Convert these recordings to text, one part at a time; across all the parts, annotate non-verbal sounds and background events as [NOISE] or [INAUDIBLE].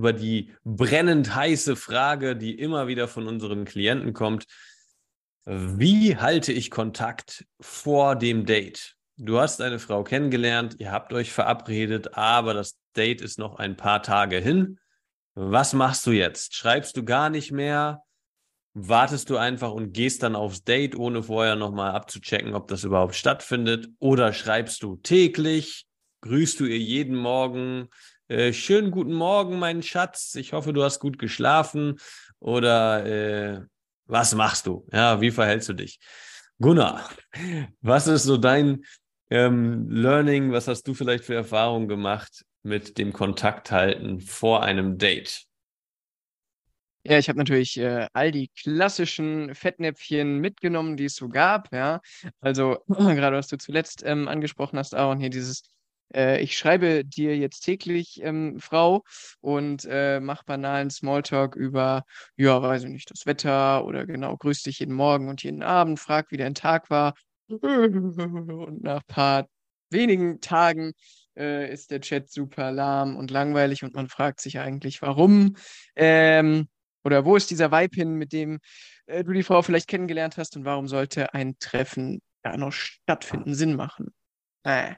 über die brennend heiße Frage, die immer wieder von unseren Klienten kommt. Wie halte ich Kontakt vor dem Date? Du hast eine Frau kennengelernt, ihr habt euch verabredet, aber das Date ist noch ein paar Tage hin. Was machst du jetzt? Schreibst du gar nicht mehr? Wartest du einfach und gehst dann aufs Date, ohne vorher nochmal abzuchecken, ob das überhaupt stattfindet? Oder schreibst du täglich? Grüßt du ihr jeden Morgen? Äh, schönen guten Morgen, mein Schatz. Ich hoffe, du hast gut geschlafen. Oder äh, was machst du? Ja, wie verhältst du dich? Gunnar, was ist so dein ähm, Learning? Was hast du vielleicht für Erfahrungen gemacht mit dem Kontakt halten vor einem Date? Ja, ich habe natürlich äh, all die klassischen Fettnäpfchen mitgenommen, die es so gab. Ja, also [CLEARS THROAT] gerade was du zuletzt ähm, angesprochen hast, Aaron, hier dieses äh, ich schreibe dir jetzt täglich, ähm, Frau, und äh, mach banalen Smalltalk über, ja, weiß ich nicht, das Wetter oder genau, grüß dich jeden Morgen und jeden Abend, frag, wie dein Tag war. Und nach paar wenigen Tagen äh, ist der Chat super lahm und langweilig und man fragt sich eigentlich, warum. Ähm, oder wo ist dieser Vibe hin, mit dem äh, du die Frau vielleicht kennengelernt hast und warum sollte ein Treffen ja noch stattfinden, Sinn machen? Äh.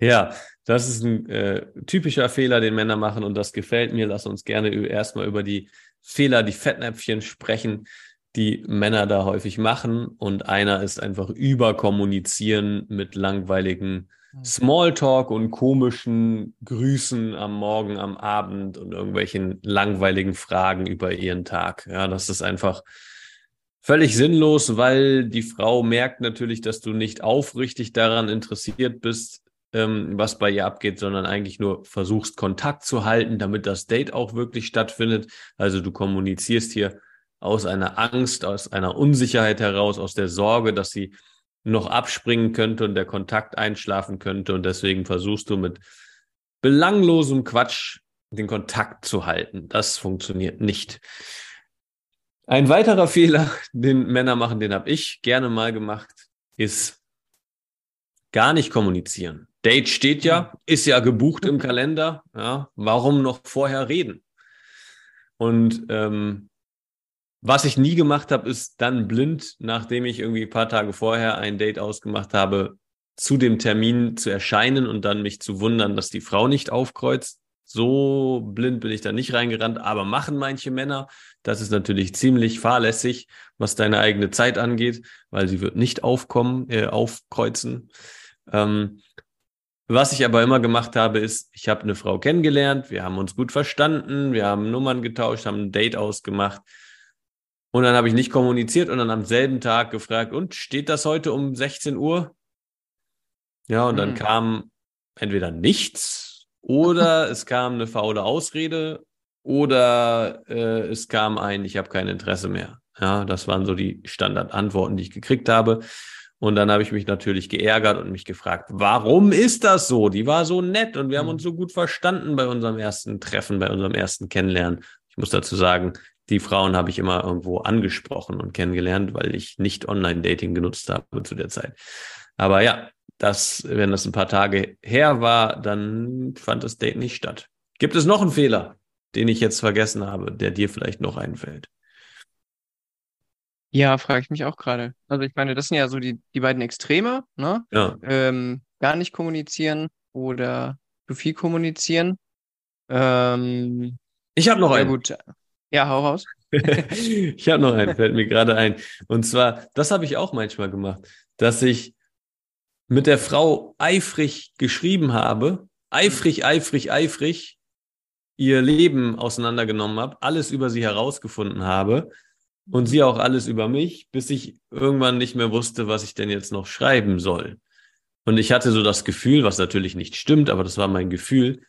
Ja, das ist ein äh, typischer Fehler, den Männer machen und das gefällt mir. Lass uns gerne erstmal über die Fehler, die Fettnäpfchen sprechen, die Männer da häufig machen. Und einer ist einfach überkommunizieren mit langweiligen hm. Smalltalk und komischen Grüßen am Morgen, am Abend und irgendwelchen langweiligen Fragen über ihren Tag. Ja, das ist einfach völlig sinnlos, weil die Frau merkt natürlich, dass du nicht aufrichtig daran interessiert bist, ähm, was bei ihr abgeht, sondern eigentlich nur versuchst, Kontakt zu halten, damit das Date auch wirklich stattfindet. Also du kommunizierst hier aus einer Angst, aus einer Unsicherheit heraus, aus der Sorge, dass sie noch abspringen könnte und der Kontakt einschlafen könnte. Und deswegen versuchst du mit belanglosem Quatsch den Kontakt zu halten. Das funktioniert nicht. Ein weiterer Fehler, den Männer machen, den habe ich gerne mal gemacht, ist gar nicht kommunizieren. Date steht ja, ist ja gebucht im Kalender. Ja, warum noch vorher reden? Und ähm, was ich nie gemacht habe, ist dann blind, nachdem ich irgendwie ein paar Tage vorher ein Date ausgemacht habe, zu dem Termin zu erscheinen und dann mich zu wundern, dass die Frau nicht aufkreuzt. So blind bin ich da nicht reingerannt, aber machen manche Männer. Das ist natürlich ziemlich fahrlässig, was deine eigene Zeit angeht, weil sie wird nicht aufkommen, äh, aufkreuzen. Ähm, was ich aber immer gemacht habe, ist, ich habe eine Frau kennengelernt, wir haben uns gut verstanden, wir haben Nummern getauscht, haben ein Date ausgemacht. Und dann habe ich nicht kommuniziert und dann am selben Tag gefragt, und steht das heute um 16 Uhr? Ja, und dann mhm. kam entweder nichts oder [LAUGHS] es kam eine faule Ausrede oder äh, es kam ein, ich habe kein Interesse mehr. Ja, das waren so die Standardantworten, die ich gekriegt habe. Und dann habe ich mich natürlich geärgert und mich gefragt, warum ist das so? Die war so nett und wir haben uns mhm. so gut verstanden bei unserem ersten Treffen, bei unserem ersten Kennenlernen. Ich muss dazu sagen, die Frauen habe ich immer irgendwo angesprochen und kennengelernt, weil ich nicht Online-Dating genutzt habe zu der Zeit. Aber ja, das, wenn das ein paar Tage her war, dann fand das Date nicht statt. Gibt es noch einen Fehler, den ich jetzt vergessen habe, der dir vielleicht noch einfällt? Ja, frage ich mich auch gerade. Also ich meine, das sind ja so die, die beiden Extreme, ne? Ja. Ähm, gar nicht kommunizieren oder zu viel kommunizieren. Ähm, ich habe noch einen. gut. Ja, hau raus. [LAUGHS] ich habe noch einen, fällt mir gerade ein. Und zwar, das habe ich auch manchmal gemacht, dass ich mit der Frau eifrig geschrieben habe, eifrig, eifrig, eifrig ihr Leben auseinandergenommen habe, alles über sie herausgefunden habe und sie auch alles über mich, bis ich irgendwann nicht mehr wusste, was ich denn jetzt noch schreiben soll. Und ich hatte so das Gefühl, was natürlich nicht stimmt, aber das war mein Gefühl,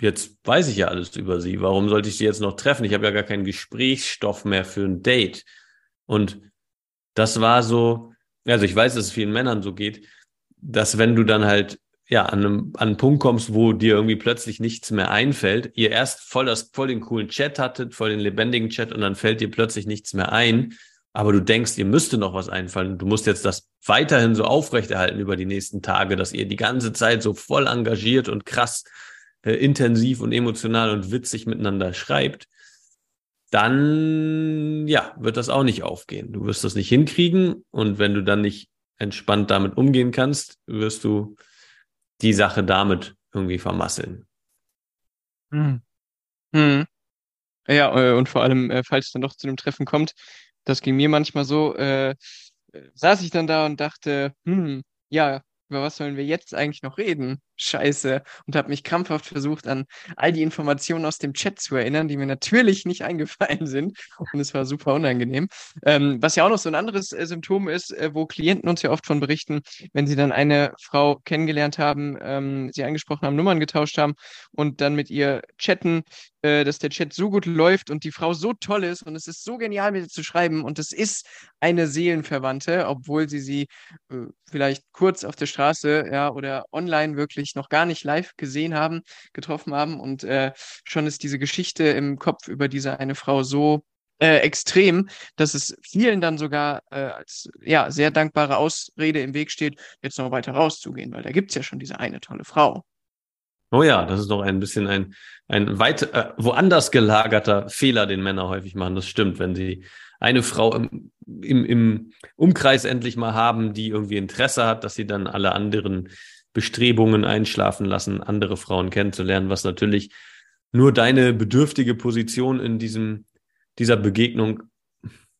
jetzt weiß ich ja alles über sie. Warum sollte ich sie jetzt noch treffen? Ich habe ja gar keinen Gesprächsstoff mehr für ein Date. Und das war so, also ich weiß, dass es vielen Männern so geht, dass wenn du dann halt ja an, einem, an einen Punkt kommst, wo dir irgendwie plötzlich nichts mehr einfällt, ihr erst voll das voll den coolen Chat hattet, voll den lebendigen Chat und dann fällt dir plötzlich nichts mehr ein, aber du denkst, ihr müsste noch was einfallen. Du musst jetzt das weiterhin so aufrechterhalten über die nächsten Tage, dass ihr die ganze Zeit so voll engagiert und krass äh, intensiv und emotional und witzig miteinander schreibt, dann ja, wird das auch nicht aufgehen. Du wirst das nicht hinkriegen und wenn du dann nicht entspannt damit umgehen kannst, wirst du die Sache damit irgendwie vermasseln. Hm. Hm. Ja, äh, und vor allem, äh, falls es dann doch zu einem Treffen kommt, das ging mir manchmal so, äh, äh saß ich dann da und dachte, hm, ja, über was sollen wir jetzt eigentlich noch reden? Scheiße. Und habe mich krampfhaft versucht, an all die Informationen aus dem Chat zu erinnern, die mir natürlich nicht eingefallen sind. Und es war super unangenehm. Ähm, was ja auch noch so ein anderes äh, Symptom ist, äh, wo Klienten uns ja oft von berichten, wenn sie dann eine Frau kennengelernt haben, ähm, sie angesprochen haben, Nummern getauscht haben und dann mit ihr chatten, äh, dass der Chat so gut läuft und die Frau so toll ist und es ist so genial, mit ihr zu schreiben und es ist eine Seelenverwandte, obwohl sie sie äh, vielleicht kurz auf der Straße ja, oder online wirklich noch gar nicht live gesehen haben, getroffen haben und äh, schon ist diese Geschichte im Kopf über diese eine Frau so äh, extrem, dass es vielen dann sogar äh, als ja, sehr dankbare Ausrede im Weg steht, jetzt noch weiter rauszugehen, weil da gibt es ja schon diese eine tolle Frau. Oh ja, das ist doch ein bisschen ein, ein weit äh, woanders gelagerter Fehler, den Männer häufig machen. Das stimmt, wenn sie eine Frau im, im, im Umkreis endlich mal haben, die irgendwie Interesse hat, dass sie dann alle anderen Bestrebungen einschlafen lassen, andere Frauen kennenzulernen, was natürlich nur deine bedürftige Position in diesem, dieser Begegnung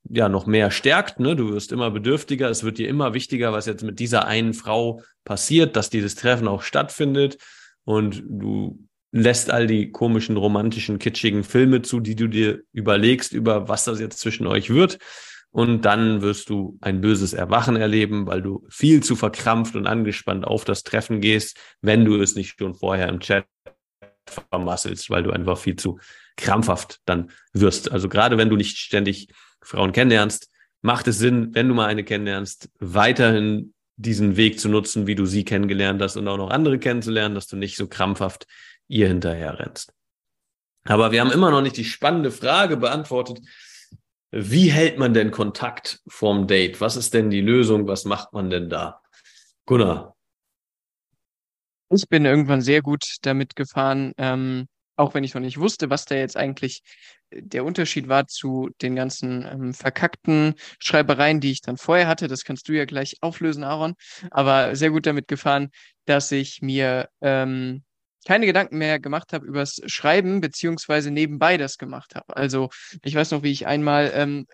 ja noch mehr stärkt. Ne? Du wirst immer bedürftiger, es wird dir immer wichtiger, was jetzt mit dieser einen Frau passiert, dass dieses Treffen auch stattfindet und du lässt all die komischen, romantischen, kitschigen Filme zu, die du dir überlegst, über was das jetzt zwischen euch wird. Und dann wirst du ein böses Erwachen erleben, weil du viel zu verkrampft und angespannt auf das Treffen gehst, wenn du es nicht schon vorher im Chat vermasselst, weil du einfach viel zu krampfhaft dann wirst. Also gerade wenn du nicht ständig Frauen kennenlernst, macht es Sinn, wenn du mal eine kennenlernst, weiterhin diesen Weg zu nutzen, wie du sie kennengelernt hast und auch noch andere kennenzulernen, dass du nicht so krampfhaft ihr hinterher rennst. Aber wir haben immer noch nicht die spannende Frage beantwortet. Wie hält man denn Kontakt vorm Date? Was ist denn die Lösung? Was macht man denn da? Gunnar. Ich bin irgendwann sehr gut damit gefahren, ähm, auch wenn ich noch nicht wusste, was da jetzt eigentlich äh, der Unterschied war zu den ganzen ähm, verkackten Schreibereien, die ich dann vorher hatte. Das kannst du ja gleich auflösen, Aaron. Aber sehr gut damit gefahren, dass ich mir ähm, keine Gedanken mehr gemacht habe übers Schreiben, beziehungsweise nebenbei das gemacht habe. Also ich weiß noch, wie ich einmal ähm,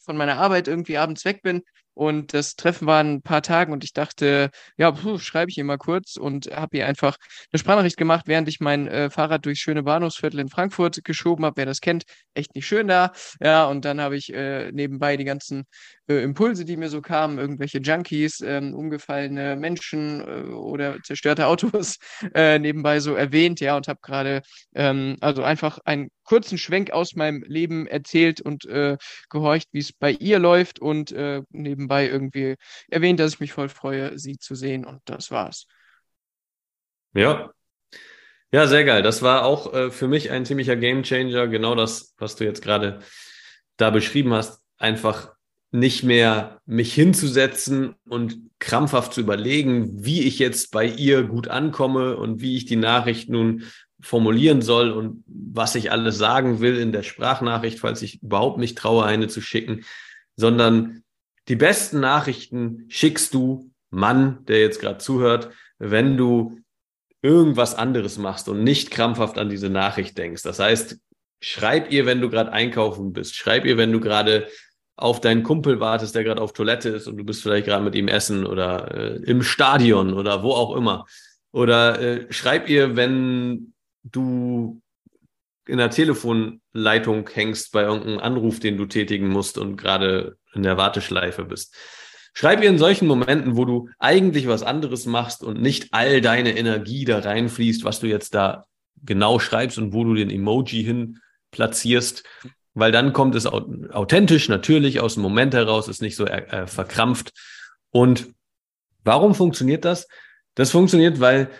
von meiner Arbeit irgendwie abends weg bin und das Treffen war ein paar Tagen und ich dachte, ja, schreibe ich ihr mal kurz und habe ihr einfach eine Sprachnachricht gemacht, während ich mein äh, Fahrrad durchs schöne Bahnhofsviertel in Frankfurt geschoben habe. Wer das kennt, echt nicht schön da. Ja, und dann habe ich äh, nebenbei die ganzen äh, Impulse, die mir so kamen, irgendwelche Junkies, ähm, umgefallene Menschen äh, oder zerstörte Autos [LAUGHS] äh, nebenbei so erwähnt, ja, und habe gerade ähm, also einfach einen kurzen Schwenk aus meinem Leben erzählt und äh, gehorcht, wie es bei ihr läuft und äh, nebenbei irgendwie erwähnt, dass ich mich voll freue, sie zu sehen und das war's. Ja, ja, sehr geil. Das war auch äh, für mich ein ziemlicher Gamechanger. Genau das, was du jetzt gerade da beschrieben hast. Einfach nicht mehr mich hinzusetzen und krampfhaft zu überlegen, wie ich jetzt bei ihr gut ankomme und wie ich die Nachricht nun formulieren soll und was ich alles sagen will in der Sprachnachricht, falls ich überhaupt mich traue, eine zu schicken, sondern die besten Nachrichten schickst du, Mann, der jetzt gerade zuhört, wenn du irgendwas anderes machst und nicht krampfhaft an diese Nachricht denkst. Das heißt, schreib ihr, wenn du gerade einkaufen bist, schreib ihr, wenn du gerade auf deinen Kumpel wartest, der gerade auf Toilette ist und du bist vielleicht gerade mit ihm essen oder äh, im Stadion oder wo auch immer. Oder äh, schreib ihr, wenn du in der Telefonleitung hängst bei irgendeinem Anruf, den du tätigen musst und gerade in der Warteschleife bist. Schreib ihr in solchen Momenten, wo du eigentlich was anderes machst und nicht all deine Energie da reinfließt, was du jetzt da genau schreibst und wo du den Emoji hin platzierst, weil dann kommt es authentisch, natürlich aus dem Moment heraus, ist nicht so äh, verkrampft. Und warum funktioniert das? Das funktioniert, weil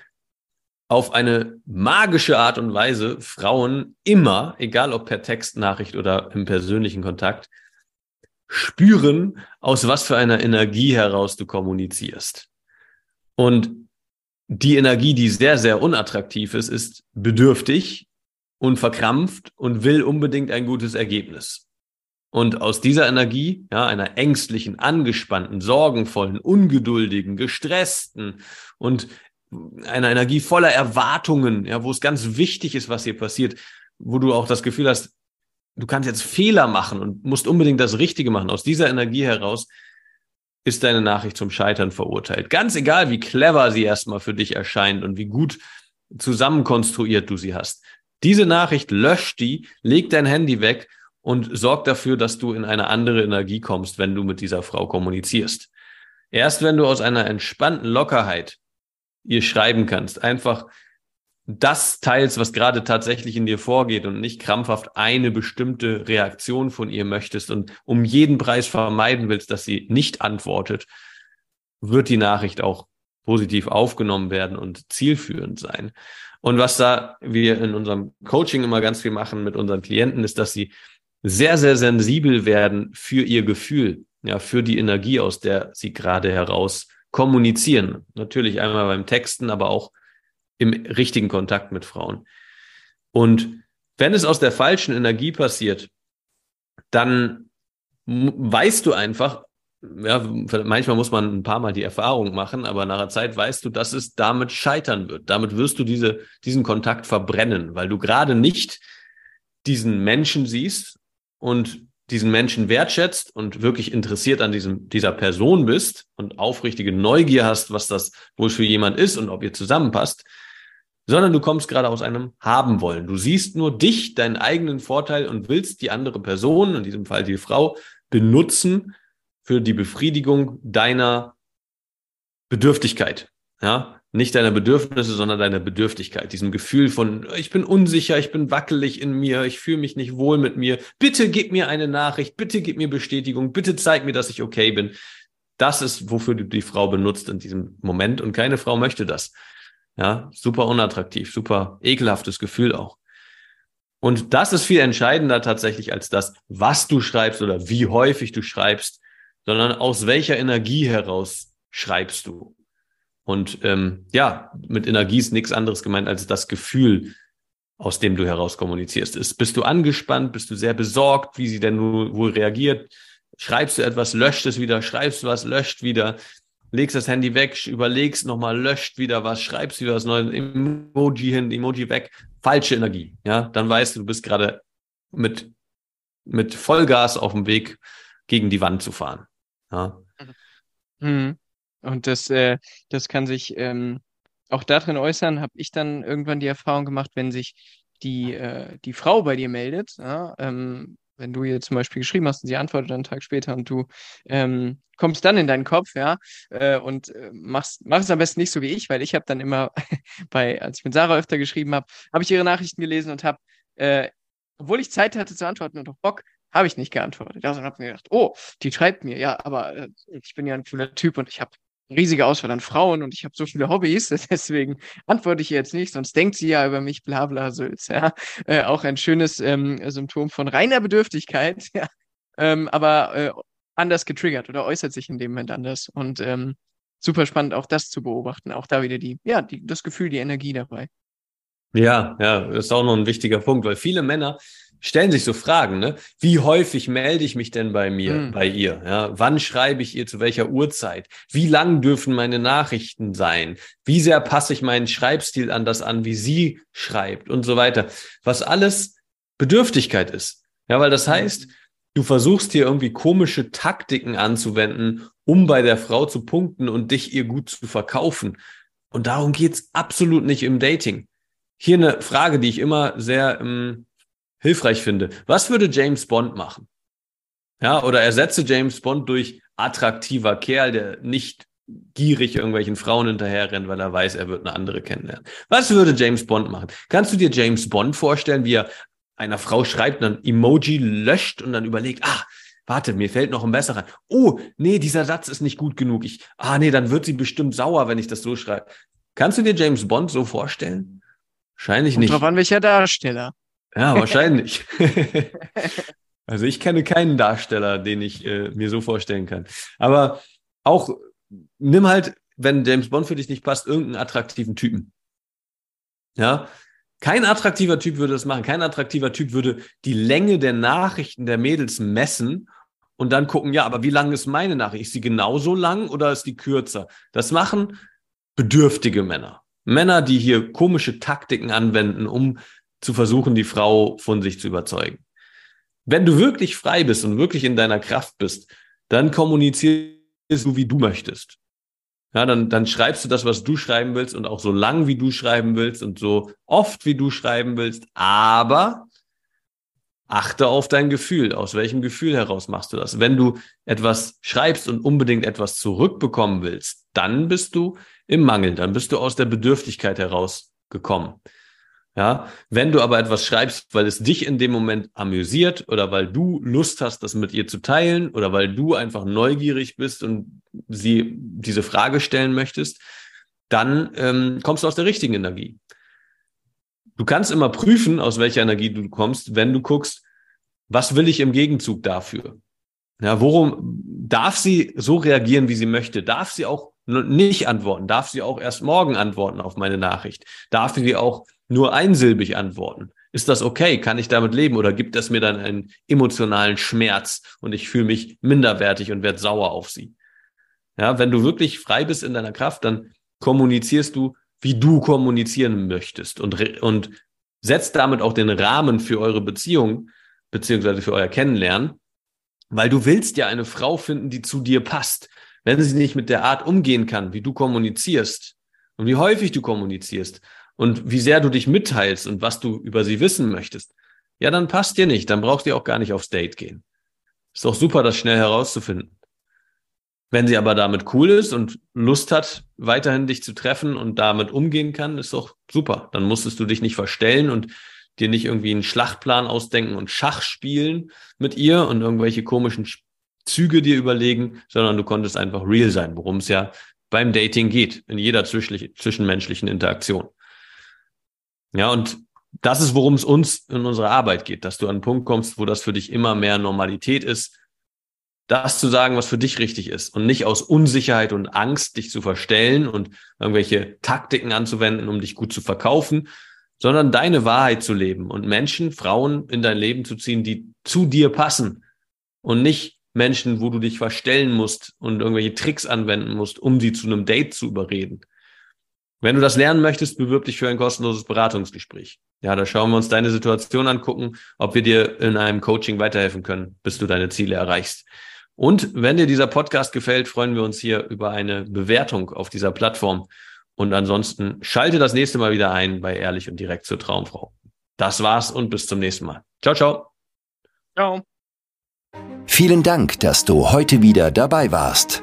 auf eine magische Art und Weise Frauen immer, egal ob per Textnachricht oder im persönlichen Kontakt, spüren, aus was für einer Energie heraus du kommunizierst. Und die Energie, die sehr, sehr unattraktiv ist, ist bedürftig und verkrampft und will unbedingt ein gutes Ergebnis. Und aus dieser Energie, ja, einer ängstlichen, angespannten, sorgenvollen, ungeduldigen, gestressten und einer Energie voller Erwartungen, ja, wo es ganz wichtig ist, was hier passiert, wo du auch das Gefühl hast, du kannst jetzt Fehler machen und musst unbedingt das Richtige machen. Aus dieser Energie heraus ist deine Nachricht zum Scheitern verurteilt. Ganz egal, wie clever sie erstmal für dich erscheint und wie gut zusammenkonstruiert du sie hast. Diese Nachricht löscht die, leg dein Handy weg und sorg dafür, dass du in eine andere Energie kommst, wenn du mit dieser Frau kommunizierst. Erst wenn du aus einer entspannten Lockerheit ihr schreiben kannst, einfach das teilst, was gerade tatsächlich in dir vorgeht und nicht krampfhaft eine bestimmte Reaktion von ihr möchtest und um jeden Preis vermeiden willst, dass sie nicht antwortet, wird die Nachricht auch positiv aufgenommen werden und zielführend sein. Und was da wir in unserem Coaching immer ganz viel machen mit unseren Klienten, ist, dass sie sehr, sehr sensibel werden für ihr Gefühl, ja, für die Energie, aus der sie gerade heraus kommunizieren. Natürlich einmal beim Texten, aber auch im richtigen Kontakt mit Frauen. Und wenn es aus der falschen Energie passiert, dann weißt du einfach, ja, manchmal muss man ein paar Mal die Erfahrung machen, aber nach einer Zeit weißt du, dass es damit scheitern wird. Damit wirst du diese, diesen Kontakt verbrennen, weil du gerade nicht diesen Menschen siehst und diesen Menschen wertschätzt und wirklich interessiert an diesem, dieser Person bist und aufrichtige Neugier hast, was das wohl für jemand ist und ob ihr zusammenpasst, sondern du kommst gerade aus einem haben wollen. Du siehst nur dich, deinen eigenen Vorteil und willst die andere Person, in diesem Fall die Frau, benutzen für die Befriedigung deiner Bedürftigkeit. Ja, nicht deiner Bedürfnisse, sondern deiner Bedürftigkeit. Diesem Gefühl von, ich bin unsicher, ich bin wackelig in mir, ich fühle mich nicht wohl mit mir. Bitte gib mir eine Nachricht, bitte gib mir Bestätigung, bitte zeig mir, dass ich okay bin. Das ist, wofür du die Frau benutzt in diesem Moment und keine Frau möchte das. Ja, super unattraktiv, super ekelhaftes Gefühl auch. Und das ist viel entscheidender tatsächlich als das, was du schreibst oder wie häufig du schreibst, sondern aus welcher Energie heraus schreibst du. Und ähm, ja, mit Energie ist nichts anderes gemeint als das Gefühl, aus dem du heraus kommunizierst. Ist, bist du angespannt? Bist du sehr besorgt, wie sie denn wohl reagiert? Schreibst du etwas, löscht es wieder, schreibst du was, löscht wieder legst das Handy weg, überlegst nochmal, löscht wieder was, schreibst wieder was Neues, Emoji hin, Emoji weg, falsche Energie. Ja, dann weißt du, du bist gerade mit, mit Vollgas auf dem Weg, gegen die Wand zu fahren. Ja. Mhm. Und das, äh, das kann sich ähm, auch darin äußern, habe ich dann irgendwann die Erfahrung gemacht, wenn sich die, äh, die Frau bei dir meldet, ja, ähm, wenn du ihr zum Beispiel geschrieben hast und sie antwortet einen Tag später und du ähm, kommst dann in deinen Kopf, ja, äh, und äh, machst, es am besten nicht so wie ich, weil ich habe dann immer [LAUGHS] bei, als ich mit Sarah öfter geschrieben habe, habe ich ihre Nachrichten gelesen und habe, äh, obwohl ich Zeit hatte zu antworten und auch Bock, habe ich nicht geantwortet. Also habe mir gedacht, oh, die schreibt mir, ja, aber äh, ich bin ja ein cooler Typ und ich habe riesige Auswahl an Frauen und ich habe so viele Hobbys, [LAUGHS] deswegen antworte ich jetzt nicht, sonst denkt sie ja über mich, bla bla Sülz. Ja. Äh, auch ein schönes ähm, Symptom von reiner Bedürftigkeit, [LAUGHS] ja. Ähm, aber äh, anders getriggert oder äußert sich in dem Moment anders. Und ähm, super spannend, auch das zu beobachten. Auch da wieder die, ja, die, das Gefühl, die Energie dabei. Ja, ja, ist auch noch ein wichtiger Punkt, weil viele Männer stellen sich so Fragen, ne? Wie häufig melde ich mich denn bei mir, mhm. bei ihr? Ja, wann schreibe ich ihr zu welcher Uhrzeit? Wie lang dürfen meine Nachrichten sein? Wie sehr passe ich meinen Schreibstil an das an, wie sie schreibt und so weiter? Was alles Bedürftigkeit ist. Ja, weil das hm. heißt, du versuchst hier irgendwie komische Taktiken anzuwenden, um bei der Frau zu punkten und dich ihr gut zu verkaufen. Und darum geht's absolut nicht im Dating. Hier eine Frage, die ich immer sehr ähm, hilfreich finde. Was würde James Bond machen? Ja, oder ersetze James Bond durch attraktiver Kerl, der nicht gierig irgendwelchen Frauen hinterher rennt, weil er weiß, er wird eine andere kennenlernen. Was würde James Bond machen? Kannst du dir James Bond vorstellen, wie er einer Frau schreibt, dann Emoji löscht und dann überlegt, ah, warte, mir fällt noch ein besserer. Oh, nee, dieser Satz ist nicht gut genug. Ich, ah, nee, dann wird sie bestimmt sauer, wenn ich das so schreibe. Kannst du dir James Bond so vorstellen? Wahrscheinlich nicht. Drauf an welcher Darsteller. Ja, wahrscheinlich. [LAUGHS] also ich kenne keinen Darsteller, den ich äh, mir so vorstellen kann. Aber auch nimm halt, wenn James Bond für dich nicht passt, irgendeinen attraktiven Typen. Ja, kein attraktiver Typ würde das machen. Kein attraktiver Typ würde die Länge der Nachrichten der Mädels messen und dann gucken, ja, aber wie lang ist meine Nachricht? Ist sie genauso lang oder ist die kürzer? Das machen bedürftige Männer. Männer, die hier komische Taktiken anwenden, um zu versuchen, die Frau von sich zu überzeugen. Wenn du wirklich frei bist und wirklich in deiner Kraft bist, dann kommunizierst du, wie du möchtest. Ja, dann, dann schreibst du das, was du schreiben willst und auch so lang, wie du schreiben willst und so oft, wie du schreiben willst. Aber achte auf dein Gefühl. Aus welchem Gefühl heraus machst du das? Wenn du etwas schreibst und unbedingt etwas zurückbekommen willst, dann bist du im Mangel. Dann bist du aus der Bedürftigkeit heraus gekommen. Ja, wenn du aber etwas schreibst, weil es dich in dem Moment amüsiert oder weil du Lust hast, das mit ihr zu teilen oder weil du einfach neugierig bist und sie diese Frage stellen möchtest, dann ähm, kommst du aus der richtigen Energie. Du kannst immer prüfen, aus welcher Energie du kommst, wenn du guckst, was will ich im Gegenzug dafür? Ja, worum darf sie so reagieren, wie sie möchte? Darf sie auch nicht antworten? Darf sie auch erst morgen antworten auf meine Nachricht? Darf sie auch nur einsilbig antworten. Ist das okay? Kann ich damit leben oder gibt es mir dann einen emotionalen Schmerz und ich fühle mich minderwertig und werde sauer auf sie? Ja, wenn du wirklich frei bist in deiner Kraft, dann kommunizierst du, wie du kommunizieren möchtest und, und setzt damit auch den Rahmen für eure Beziehung beziehungsweise für euer Kennenlernen, weil du willst ja eine Frau finden, die zu dir passt. Wenn sie nicht mit der Art umgehen kann, wie du kommunizierst und wie häufig du kommunizierst, und wie sehr du dich mitteilst und was du über sie wissen möchtest, ja, dann passt dir nicht. Dann brauchst du auch gar nicht aufs Date gehen. Ist doch super, das schnell herauszufinden. Wenn sie aber damit cool ist und Lust hat, weiterhin dich zu treffen und damit umgehen kann, ist doch super. Dann musstest du dich nicht verstellen und dir nicht irgendwie einen Schlachtplan ausdenken und Schach spielen mit ihr und irgendwelche komischen Züge dir überlegen, sondern du konntest einfach real sein, worum es ja beim Dating geht, in jeder zwischenmenschlichen Interaktion. Ja, und das ist, worum es uns in unserer Arbeit geht, dass du an einen Punkt kommst, wo das für dich immer mehr Normalität ist, das zu sagen, was für dich richtig ist und nicht aus Unsicherheit und Angst dich zu verstellen und irgendwelche Taktiken anzuwenden, um dich gut zu verkaufen, sondern deine Wahrheit zu leben und Menschen, Frauen in dein Leben zu ziehen, die zu dir passen und nicht Menschen, wo du dich verstellen musst und irgendwelche Tricks anwenden musst, um sie zu einem Date zu überreden. Wenn du das lernen möchtest, bewirb dich für ein kostenloses Beratungsgespräch. Ja, da schauen wir uns deine Situation angucken, ob wir dir in einem Coaching weiterhelfen können, bis du deine Ziele erreichst. Und wenn dir dieser Podcast gefällt, freuen wir uns hier über eine Bewertung auf dieser Plattform. Und ansonsten schalte das nächste Mal wieder ein bei Ehrlich und Direkt zur Traumfrau. Das war's und bis zum nächsten Mal. Ciao, ciao. Ciao. Vielen Dank, dass du heute wieder dabei warst.